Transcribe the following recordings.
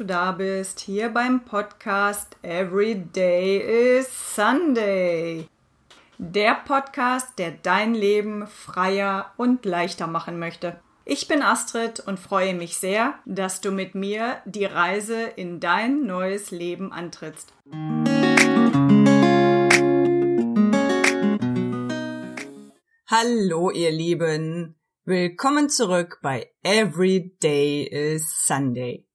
du da bist, hier beim Podcast Every Day is Sunday. Der Podcast, der dein Leben freier und leichter machen möchte. Ich bin Astrid und freue mich sehr, dass du mit mir die Reise in dein neues Leben antrittst. Hallo ihr Lieben, willkommen zurück bei Every Day is Sunday.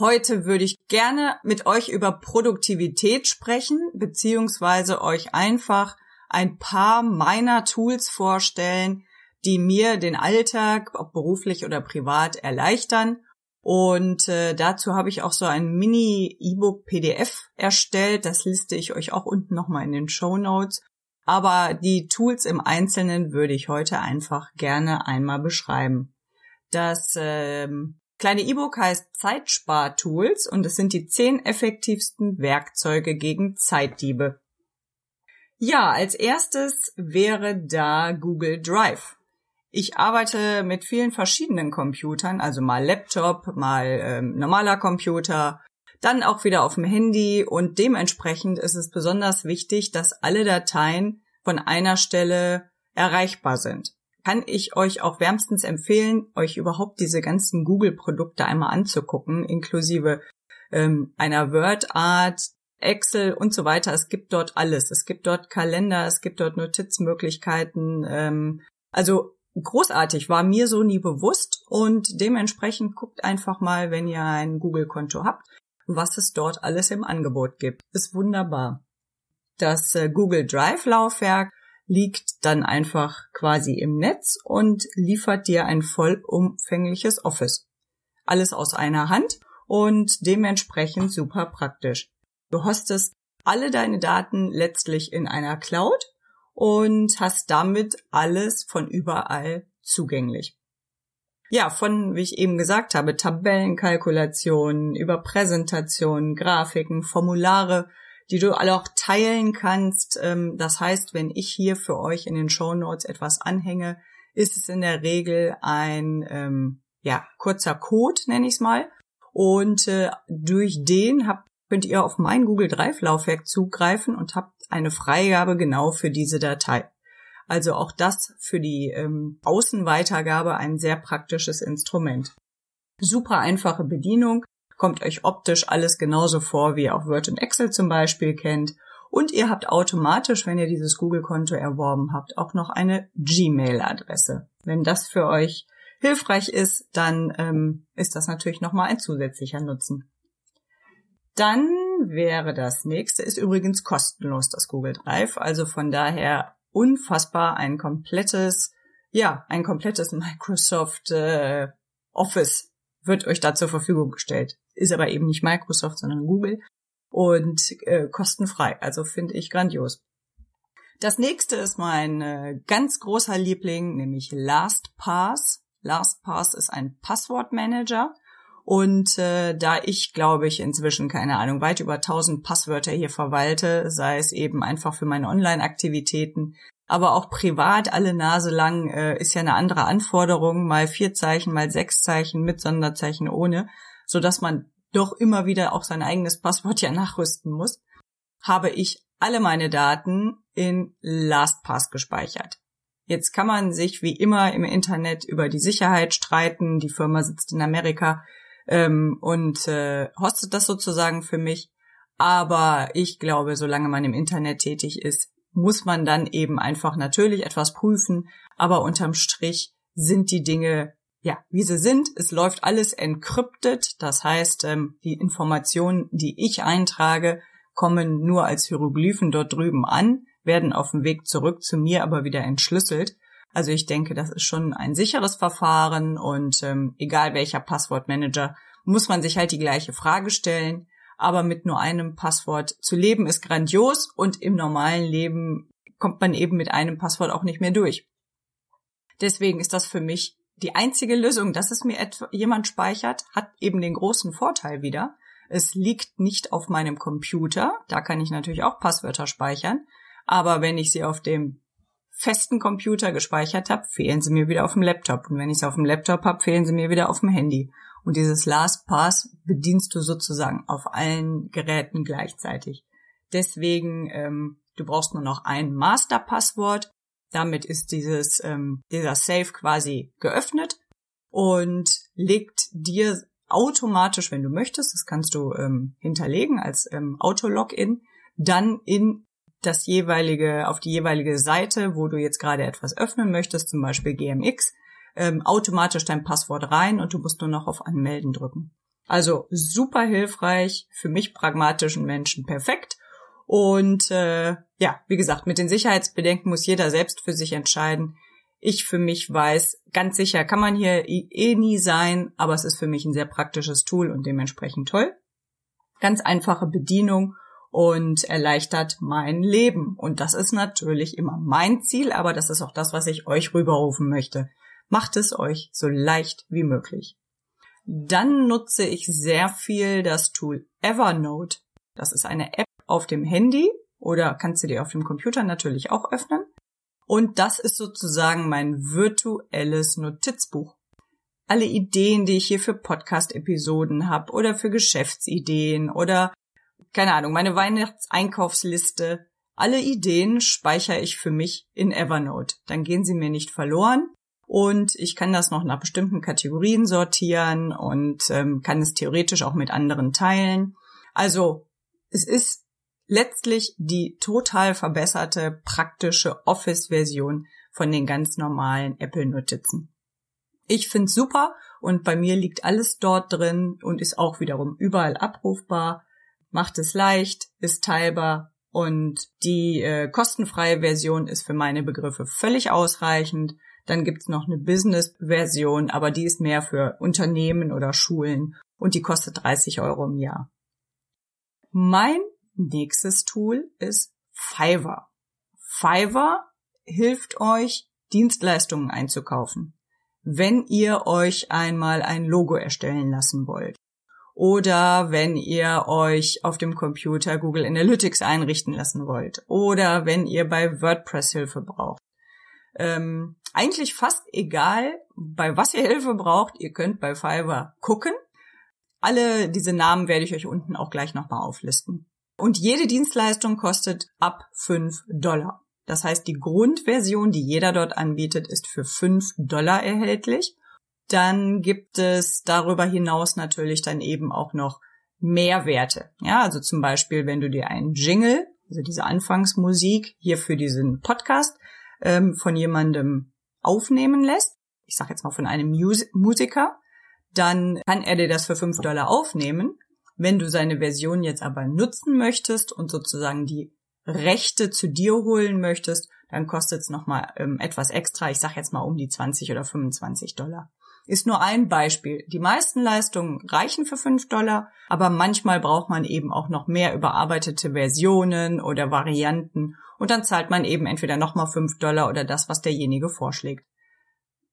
Heute würde ich gerne mit euch über Produktivität sprechen, beziehungsweise euch einfach ein paar meiner Tools vorstellen, die mir den Alltag, ob beruflich oder privat, erleichtern. Und äh, dazu habe ich auch so ein Mini-E-Book-PDF erstellt. Das liste ich euch auch unten nochmal in den Show Notes. Aber die Tools im Einzelnen würde ich heute einfach gerne einmal beschreiben. Das ähm, kleine E-Book heißt Zeitspar-Tools und es sind die zehn effektivsten Werkzeuge gegen Zeitdiebe. Ja, als erstes wäre da Google Drive. Ich arbeite mit vielen verschiedenen Computern, also mal Laptop, mal ähm, normaler Computer, dann auch wieder auf dem Handy und dementsprechend ist es besonders wichtig, dass alle Dateien von einer Stelle erreichbar sind. Kann ich euch auch wärmstens empfehlen, euch überhaupt diese ganzen Google-Produkte einmal anzugucken, inklusive ähm, einer Word-Art, Excel und so weiter. Es gibt dort alles. Es gibt dort Kalender, es gibt dort Notizmöglichkeiten. Ähm, also großartig, war mir so nie bewusst und dementsprechend guckt einfach mal, wenn ihr ein Google-Konto habt, was es dort alles im Angebot gibt. Ist wunderbar. Das äh, Google Drive Laufwerk liegt dann einfach quasi im Netz und liefert dir ein vollumfängliches Office. Alles aus einer Hand und dementsprechend super praktisch. Du hostest alle deine Daten letztlich in einer Cloud und hast damit alles von überall zugänglich. Ja, von, wie ich eben gesagt habe, Tabellenkalkulationen, über Präsentationen, Grafiken, Formulare, die du alle auch teilen kannst. Ähm, das heißt, wenn ich hier für euch in den Show Notes etwas anhänge, ist es in der Regel ein ähm, ja, kurzer Code, nenne ich es mal. Und äh, durch den habt, könnt ihr auf mein Google Drive Laufwerk zugreifen und habt eine Freigabe genau für diese Datei. Also auch das für die ähm, Außenweitergabe ein sehr praktisches Instrument. Super einfache Bedienung, kommt euch optisch alles genauso vor, wie ihr auch Word und Excel zum Beispiel kennt. Und ihr habt automatisch, wenn ihr dieses Google-Konto erworben habt, auch noch eine Gmail-Adresse. Wenn das für euch hilfreich ist, dann ähm, ist das natürlich nochmal ein zusätzlicher Nutzen. Dann wäre das nächste, ist übrigens kostenlos das Google Drive. Also von daher unfassbar ein komplettes, ja, ein komplettes Microsoft äh, Office wird euch da zur Verfügung gestellt. Ist aber eben nicht Microsoft, sondern Google und äh, kostenfrei. Also finde ich grandios. Das nächste ist mein äh, ganz großer Liebling, nämlich LastPass. LastPass ist ein Passwortmanager und äh, da ich, glaube ich, inzwischen, keine Ahnung, weit über 1000 Passwörter hier verwalte, sei es eben einfach für meine Online-Aktivitäten, aber auch privat alle Nase lang äh, ist ja eine andere Anforderung, mal vier Zeichen, mal sechs Zeichen mit Sonderzeichen ohne, so dass man doch immer wieder auch sein eigenes Passwort ja nachrüsten muss, habe ich alle meine Daten in LastPass gespeichert. Jetzt kann man sich wie immer im Internet über die Sicherheit streiten. Die Firma sitzt in Amerika ähm, und äh, hostet das sozusagen für mich. Aber ich glaube, solange man im Internet tätig ist, muss man dann eben einfach natürlich etwas prüfen. Aber unterm Strich sind die Dinge ja, wie sie sind. Es läuft alles encrypted. Das heißt, ähm, die Informationen, die ich eintrage, kommen nur als Hieroglyphen dort drüben an, werden auf dem Weg zurück zu mir aber wieder entschlüsselt. Also ich denke, das ist schon ein sicheres Verfahren und ähm, egal welcher Passwortmanager, muss man sich halt die gleiche Frage stellen. Aber mit nur einem Passwort zu leben ist grandios und im normalen Leben kommt man eben mit einem Passwort auch nicht mehr durch. Deswegen ist das für mich die einzige Lösung, dass es mir jemand speichert, hat eben den großen Vorteil wieder. Es liegt nicht auf meinem Computer, da kann ich natürlich auch Passwörter speichern, aber wenn ich sie auf dem festen Computer gespeichert habe, fehlen sie mir wieder auf dem Laptop. Und wenn ich sie auf dem Laptop habe, fehlen sie mir wieder auf dem Handy. Und dieses LastPass bedienst du sozusagen auf allen Geräten gleichzeitig. Deswegen, ähm, du brauchst nur noch ein Masterpasswort. Damit ist dieses, ähm, dieser Safe quasi geöffnet und legt dir automatisch, wenn du möchtest, das kannst du ähm, hinterlegen als ähm, Autologin, dann in das jeweilige, auf die jeweilige Seite, wo du jetzt gerade etwas öffnen möchtest, zum Beispiel GMX, ähm, automatisch dein Passwort rein und du musst nur noch auf Anmelden drücken. Also super hilfreich, für mich pragmatischen Menschen perfekt. Und äh, ja, wie gesagt, mit den Sicherheitsbedenken muss jeder selbst für sich entscheiden. Ich für mich weiß, ganz sicher kann man hier eh nie sein, aber es ist für mich ein sehr praktisches Tool und dementsprechend toll. Ganz einfache Bedienung und erleichtert mein Leben. Und das ist natürlich immer mein Ziel, aber das ist auch das, was ich euch rüberrufen möchte. Macht es euch so leicht wie möglich. Dann nutze ich sehr viel das Tool Evernote. Das ist eine App auf dem Handy oder kannst du dir auf dem Computer natürlich auch öffnen. Und das ist sozusagen mein virtuelles Notizbuch. Alle Ideen, die ich hier für Podcast-Episoden habe oder für Geschäftsideen oder keine Ahnung, meine Weihnachtseinkaufsliste, alle Ideen speichere ich für mich in Evernote. Dann gehen sie mir nicht verloren und ich kann das noch nach bestimmten Kategorien sortieren und ähm, kann es theoretisch auch mit anderen teilen. Also es ist letztlich die total verbesserte praktische Office-Version von den ganz normalen Apple-Notizen. Ich find's super und bei mir liegt alles dort drin und ist auch wiederum überall abrufbar macht es leicht, ist teilbar und die äh, kostenfreie Version ist für meine Begriffe völlig ausreichend. Dann gibt's noch eine Business-Version, aber die ist mehr für Unternehmen oder Schulen und die kostet 30 Euro im Jahr. Mein nächstes Tool ist Fiverr. Fiverr hilft euch, Dienstleistungen einzukaufen. Wenn ihr euch einmal ein Logo erstellen lassen wollt, oder wenn ihr euch auf dem Computer Google Analytics einrichten lassen wollt oder wenn ihr bei WordPress Hilfe braucht. Ähm, eigentlich fast egal, bei was ihr Hilfe braucht, ihr könnt bei Fiverr gucken. Alle diese Namen werde ich euch unten auch gleich nochmal auflisten. Und jede Dienstleistung kostet ab 5 Dollar. Das heißt, die Grundversion, die jeder dort anbietet, ist für 5 Dollar erhältlich. Dann gibt es darüber hinaus natürlich dann eben auch noch Mehrwerte. Ja, also zum Beispiel, wenn du dir einen Jingle, also diese Anfangsmusik hier für diesen Podcast ähm, von jemandem aufnehmen lässt, ich sage jetzt mal von einem Mus Musiker, dann kann er dir das für fünf Dollar aufnehmen. Wenn du seine Version jetzt aber nutzen möchtest und sozusagen die Rechte zu dir holen möchtest, dann kostet es nochmal ähm, etwas extra. Ich sage jetzt mal um die 20 oder 25 Dollar ist nur ein Beispiel. Die meisten Leistungen reichen für 5 Dollar, aber manchmal braucht man eben auch noch mehr überarbeitete Versionen oder Varianten und dann zahlt man eben entweder nochmal 5 Dollar oder das, was derjenige vorschlägt.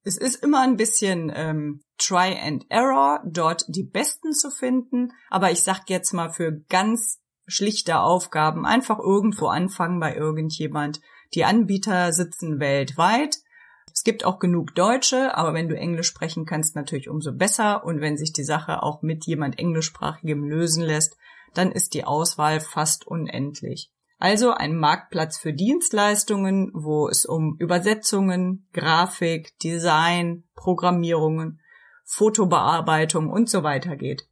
Es ist immer ein bisschen ähm, Try and Error, dort die besten zu finden, aber ich sag jetzt mal für ganz schlichte Aufgaben einfach irgendwo anfangen bei irgendjemand. Die Anbieter sitzen weltweit es gibt auch genug Deutsche, aber wenn du Englisch sprechen kannst, natürlich umso besser. Und wenn sich die Sache auch mit jemand Englischsprachigem lösen lässt, dann ist die Auswahl fast unendlich. Also ein Marktplatz für Dienstleistungen, wo es um Übersetzungen, Grafik, Design, Programmierungen, Fotobearbeitung und so weiter geht.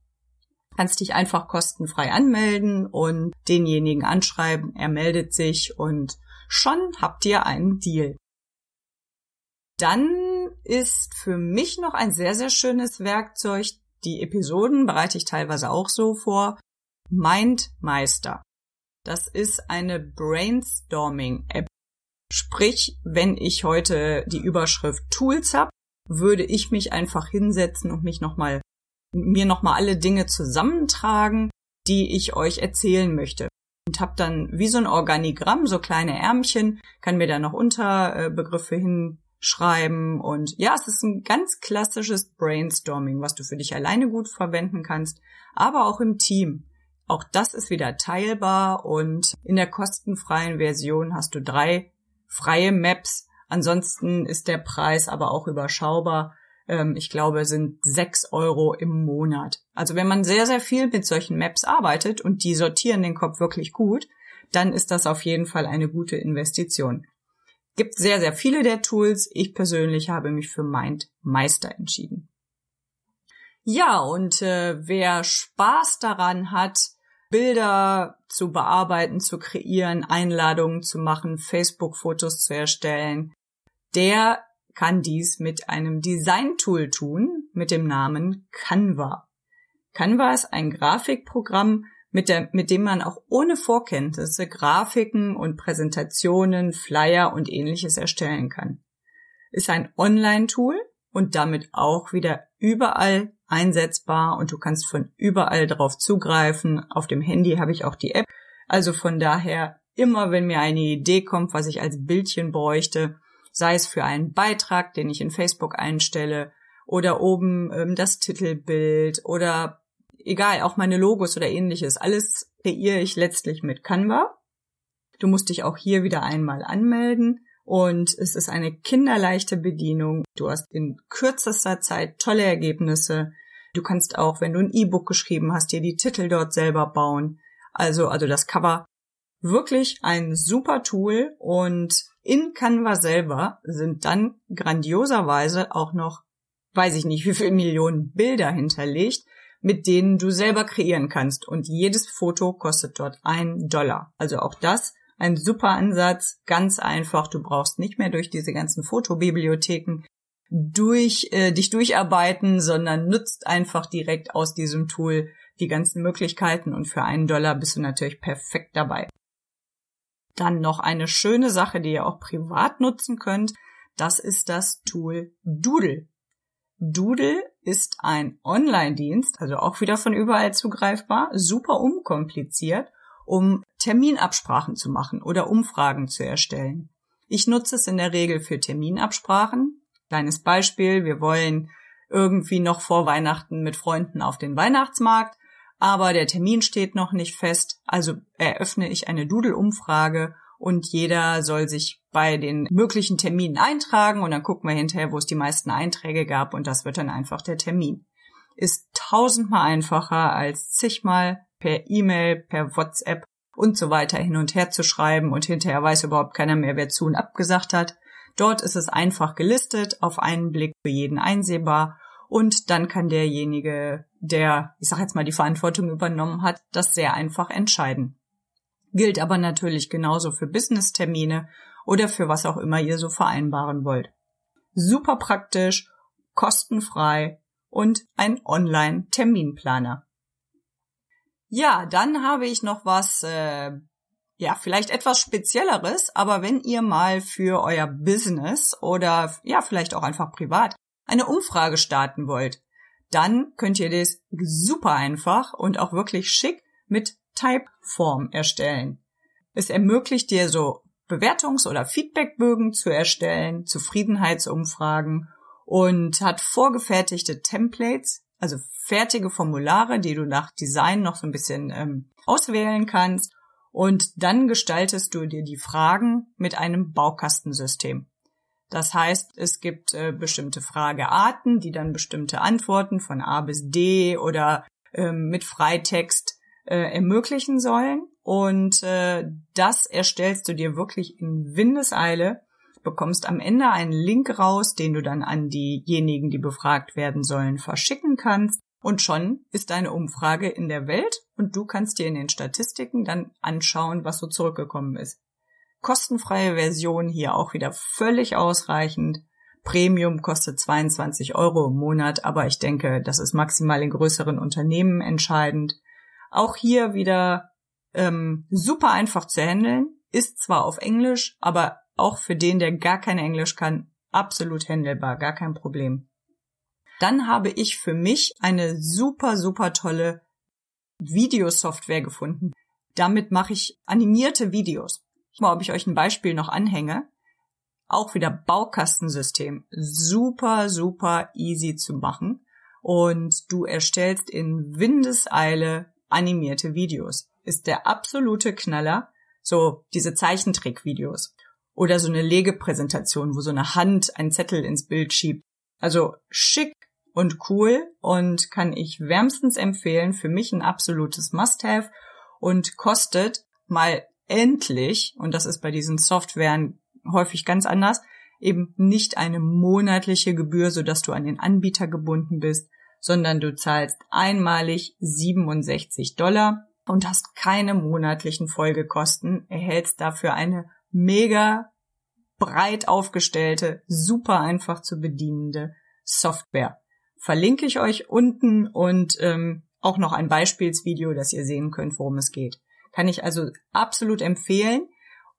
Kannst dich einfach kostenfrei anmelden und denjenigen anschreiben, er meldet sich und schon habt ihr einen Deal. Dann ist für mich noch ein sehr, sehr schönes Werkzeug. Die Episoden bereite ich teilweise auch so vor. Mindmeister. Das ist eine Brainstorming-App. Sprich, wenn ich heute die Überschrift Tools habe, würde ich mich einfach hinsetzen und mich nochmal, mir nochmal alle Dinge zusammentragen, die ich euch erzählen möchte. Und habe dann wie so ein Organigramm, so kleine Ärmchen, kann mir da noch Unterbegriffe hin schreiben und ja, es ist ein ganz klassisches Brainstorming, was du für dich alleine gut verwenden kannst, aber auch im Team. Auch das ist wieder teilbar und in der kostenfreien Version hast du drei freie Maps. Ansonsten ist der Preis aber auch überschaubar. ähm, ich glaube, sind sechs Euro im Monat. Also wenn man sehr, sehr viel mit solchen Maps arbeitet und die sortieren den Kopf wirklich gut, dann ist das auf jeden Fall eine gute Investition. Gibt sehr, sehr viele der Tools. Ich persönlich habe mich für MindMeister entschieden. Ja, und äh, wer Spaß daran hat, Bilder zu bearbeiten, zu kreieren, Einladungen zu machen, Facebook-Fotos zu erstellen, der kann dies mit einem Design-Tool tun mit dem Namen Canva. Canva ist ein Grafikprogramm, mit, der, mit dem man auch ohne Vorkenntnisse Grafiken und Präsentationen, Flyer und ähnliches erstellen kann. Ist ein Online-Tool und damit auch wieder überall einsetzbar und du kannst von überall drauf zugreifen. Auf dem Handy habe ich auch die App. Also von daher immer, wenn mir eine Idee kommt, was ich als Bildchen bräuchte, sei es für einen Beitrag, den ich in Facebook einstelle, oder oben ähm, das Titelbild oder egal, auch meine Logos oder ähnliches, alles kreiere ich letztlich mit Canva. Du musst dich auch hier wieder einmal anmelden und es ist eine kinderleichte Bedienung. Du hast in kürzester Zeit tolle Ergebnisse. Du kannst auch, wenn du ein E-Book geschrieben hast, dir die Titel dort selber bauen. Also, also das Cover. Wirklich ein super Tool und in Canva selber sind dann grandioserweise auch noch, weiß ich nicht, wie viele Millionen Bilder hinterlegt, mit denen du selber kreieren kannst. Und jedes Foto kostet dort ein Dollar. Also auch das ein super Ansatz, ganz einfach. Du brauchst nicht mehr durch diese ganzen Fotobibliotheken durch äh, dich durcharbeiten, sondern nutzt einfach direkt aus diesem Tool die ganzen Möglichkeiten und für einen Dollar bist du natürlich perfekt dabei. Dann noch eine schöne Sache, die ihr auch privat nutzen könnt. Das ist das Tool Doodle. Doodle ist ein Online-Dienst, also auch wieder von überall zugreifbar, super unkompliziert, um Terminabsprachen zu machen oder Umfragen zu erstellen. Ich nutze es in der Regel für Terminabsprachen. Kleines Beispiel, wir wollen irgendwie noch vor Weihnachten mit Freunden auf den Weihnachtsmarkt aber der Termin steht noch nicht fest, also eröffne ich eine Doodle-Umfrage und jeder soll sich bei den möglichen Terminen eintragen und dann gucken wir hinterher, wo es die meisten Einträge gab und das wird dann einfach der Termin. Ist tausendmal einfacher als zigmal per E-Mail, per WhatsApp und so weiter hin und her zu schreiben und hinterher weiß überhaupt keiner mehr, wer zu und abgesagt hat. Dort ist es einfach gelistet, auf einen Blick für jeden einsehbar und dann kann derjenige, der, ich sag jetzt mal, die Verantwortung übernommen hat, das sehr einfach entscheiden. Gilt aber natürlich genauso für Business-Termine oder für was auch immer ihr so vereinbaren wollt. Super praktisch, kostenfrei und ein Online-Terminplaner. Ja, dann habe ich noch was, äh, ja, vielleicht etwas Spezielleres, aber wenn ihr mal für euer Business oder ja, vielleicht auch einfach privat eine Umfrage starten wollt, dann könnt ihr das super einfach und auch wirklich schick mit Typeform erstellen. Es ermöglicht dir so Bewertungs- oder Feedbackbögen zu erstellen, Zufriedenheitsumfragen und hat vorgefertigte Templates, also fertige Formulare, die du nach Design noch so ein bisschen ähm, auswählen kannst. Und dann gestaltest du dir die Fragen mit einem Baukastensystem. Das heißt, es gibt äh, bestimmte Fragearten, die dann bestimmte Antworten von A bis D oder ähm, mit Freitext äh, ermöglichen sollen. Und äh, das erstellst du dir wirklich in Windeseile, bekommst am Ende einen Link raus, den du dann an diejenigen, die befragt werden sollen, verschicken kannst. Und schon ist deine Umfrage in der Welt und du kannst dir in den Statistiken dann anschauen, was so zurückgekommen ist. Kostenfreie Version hier auch wieder völlig ausreichend. Premium kostet 22 Euro im Monat, aber ich denke, das ist maximal in größeren Unternehmen entscheidend. Auch hier wieder ähm, super einfach zu handeln, ist zwar auf Englisch, aber auch für den, der gar kein Englisch kann, absolut handelbar, gar kein Problem. Dann habe ich für mich eine super, super tolle Videosoftware gefunden. Damit mache ich animierte Videos mal, ob ich euch ein Beispiel noch anhänge. Auch wieder Baukastensystem. Super, super easy zu machen. Und du erstellst in Windeseile animierte Videos. Ist der absolute Knaller. So diese Zeichentrickvideos. Oder so eine Legepräsentation, wo so eine Hand einen Zettel ins Bild schiebt. Also schick und cool und kann ich wärmstens empfehlen. Für mich ein absolutes Must-Have und kostet mal endlich, und das ist bei diesen Softwaren häufig ganz anders, eben nicht eine monatliche Gebühr, sodass du an den Anbieter gebunden bist, sondern du zahlst einmalig 67 Dollar und hast keine monatlichen Folgekosten, erhältst dafür eine mega breit aufgestellte, super einfach zu bedienende Software. Verlinke ich euch unten und ähm, auch noch ein Beispielsvideo, dass ihr sehen könnt, worum es geht. Kann ich also absolut empfehlen.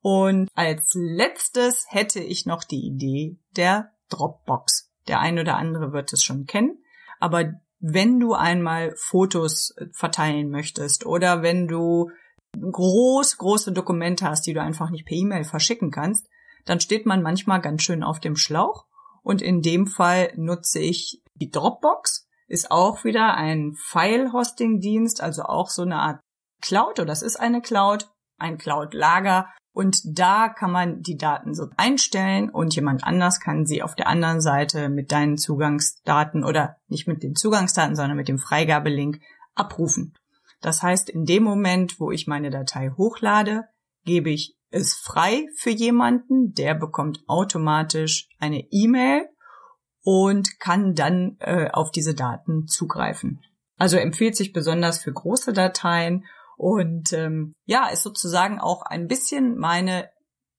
Und als letztes hätte ich noch die Idee der Dropbox. Der ein oder andere wird es schon kennen, aber wenn du einmal Fotos äh, verteilen möchtest oder wenn du groß, große Dokumente hast, die du einfach nicht per E-Mail verschicken kannst, dann steht man manchmal ganz schön auf dem Schlauch. Und in dem Fall nutze ich die Dropbox, ist auch wieder ein File-Hosting-Dienst, also auch so eine Art Cloud, oder es ist eine Cloud, ein Cloud-Lager. Und da kann man die Daten so einstellen und jemand anders kann sie auf der anderen Seite mit deinen Zugangsdaten oder nicht mit den Zugangsdaten, sondern mit dem Freigabelink abrufen. Das heißt, in dem Moment, wo ich meine Datei hochlade, gebe ich es frei für jemanden, der bekommt automatisch eine E-Mail und kann dann äh, auf diese Daten zugreifen. Also empfiehlt sich besonders für große Dateien und ähm, ja, ist sozusagen auch ein bisschen meine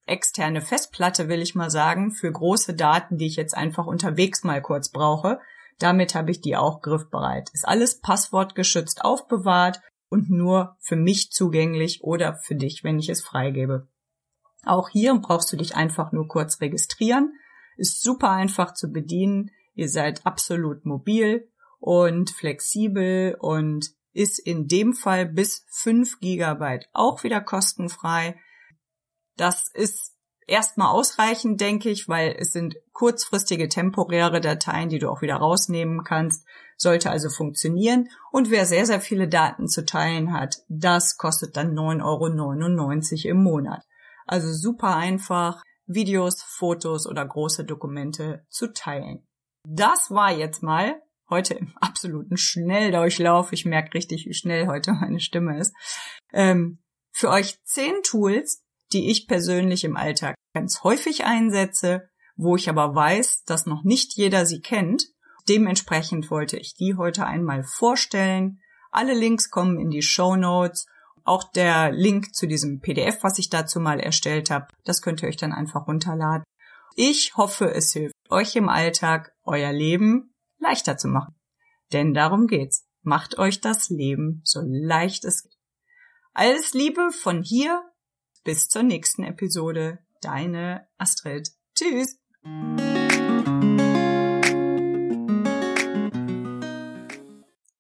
externe Festplatte, will ich mal sagen, für große Daten, die ich jetzt einfach unterwegs mal kurz brauche. Damit habe ich die auch griffbereit. Ist alles passwortgeschützt aufbewahrt und nur für mich zugänglich oder für dich, wenn ich es freigebe. Auch hier brauchst du dich einfach nur kurz registrieren. Ist super einfach zu bedienen. Ihr seid absolut mobil und flexibel und ist in dem Fall bis 5 Gigabyte auch wieder kostenfrei. Das ist erstmal ausreichend, denke ich, weil es sind kurzfristige temporäre Dateien, die du auch wieder rausnehmen kannst. Sollte also funktionieren. Und wer sehr, sehr viele Daten zu teilen hat, das kostet dann 9,99 Euro im Monat. Also super einfach, Videos, Fotos oder große Dokumente zu teilen. Das war jetzt mal heute im absoluten Schnelldurchlauf. Ich merke richtig, wie schnell heute meine Stimme ist. Ähm, für euch zehn Tools, die ich persönlich im Alltag ganz häufig einsetze, wo ich aber weiß, dass noch nicht jeder sie kennt. Dementsprechend wollte ich die heute einmal vorstellen. Alle Links kommen in die Show Notes auch der Link zu diesem PDF, was ich dazu mal erstellt habe, das könnt ihr euch dann einfach runterladen. Ich hoffe, es hilft euch im Alltag, euer Leben leichter zu machen. Denn darum geht's. Macht euch das Leben so leicht es geht. Alles Liebe von hier bis zur nächsten Episode. Deine Astrid. Tschüss.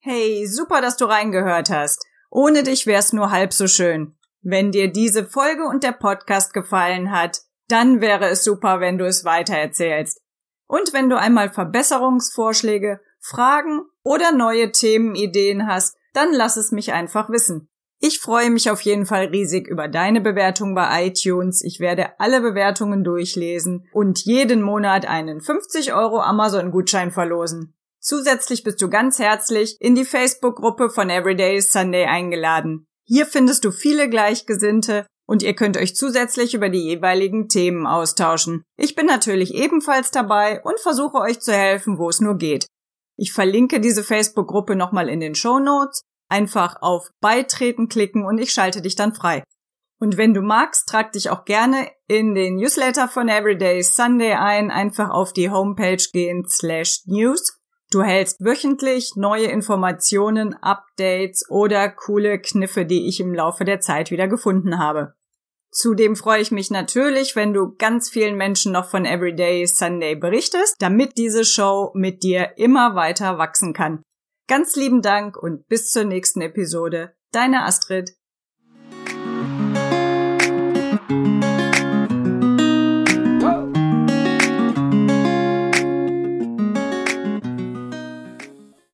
Hey, super, dass du reingehört hast. Ohne dich wär's nur halb so schön. Wenn dir diese Folge und der Podcast gefallen hat, dann wäre es super, wenn du es weitererzählst. Und wenn du einmal Verbesserungsvorschläge, Fragen oder neue Themenideen hast, dann lass es mich einfach wissen. Ich freue mich auf jeden Fall riesig über deine Bewertung bei iTunes. Ich werde alle Bewertungen durchlesen und jeden Monat einen 50 Euro Amazon-Gutschein verlosen. Zusätzlich bist du ganz herzlich in die Facebook-Gruppe von Everyday Sunday eingeladen. Hier findest du viele Gleichgesinnte und ihr könnt euch zusätzlich über die jeweiligen Themen austauschen. Ich bin natürlich ebenfalls dabei und versuche euch zu helfen, wo es nur geht. Ich verlinke diese Facebook-Gruppe nochmal in den Show Notes. Einfach auf Beitreten klicken und ich schalte dich dann frei. Und wenn du magst, trag dich auch gerne in den Newsletter von Everyday Sunday ein. Einfach auf die Homepage gehen slash news Du hältst wöchentlich neue Informationen, Updates oder coole Kniffe, die ich im Laufe der Zeit wieder gefunden habe. Zudem freue ich mich natürlich, wenn du ganz vielen Menschen noch von Everyday Sunday berichtest, damit diese Show mit dir immer weiter wachsen kann. Ganz lieben Dank und bis zur nächsten Episode. Deine Astrid.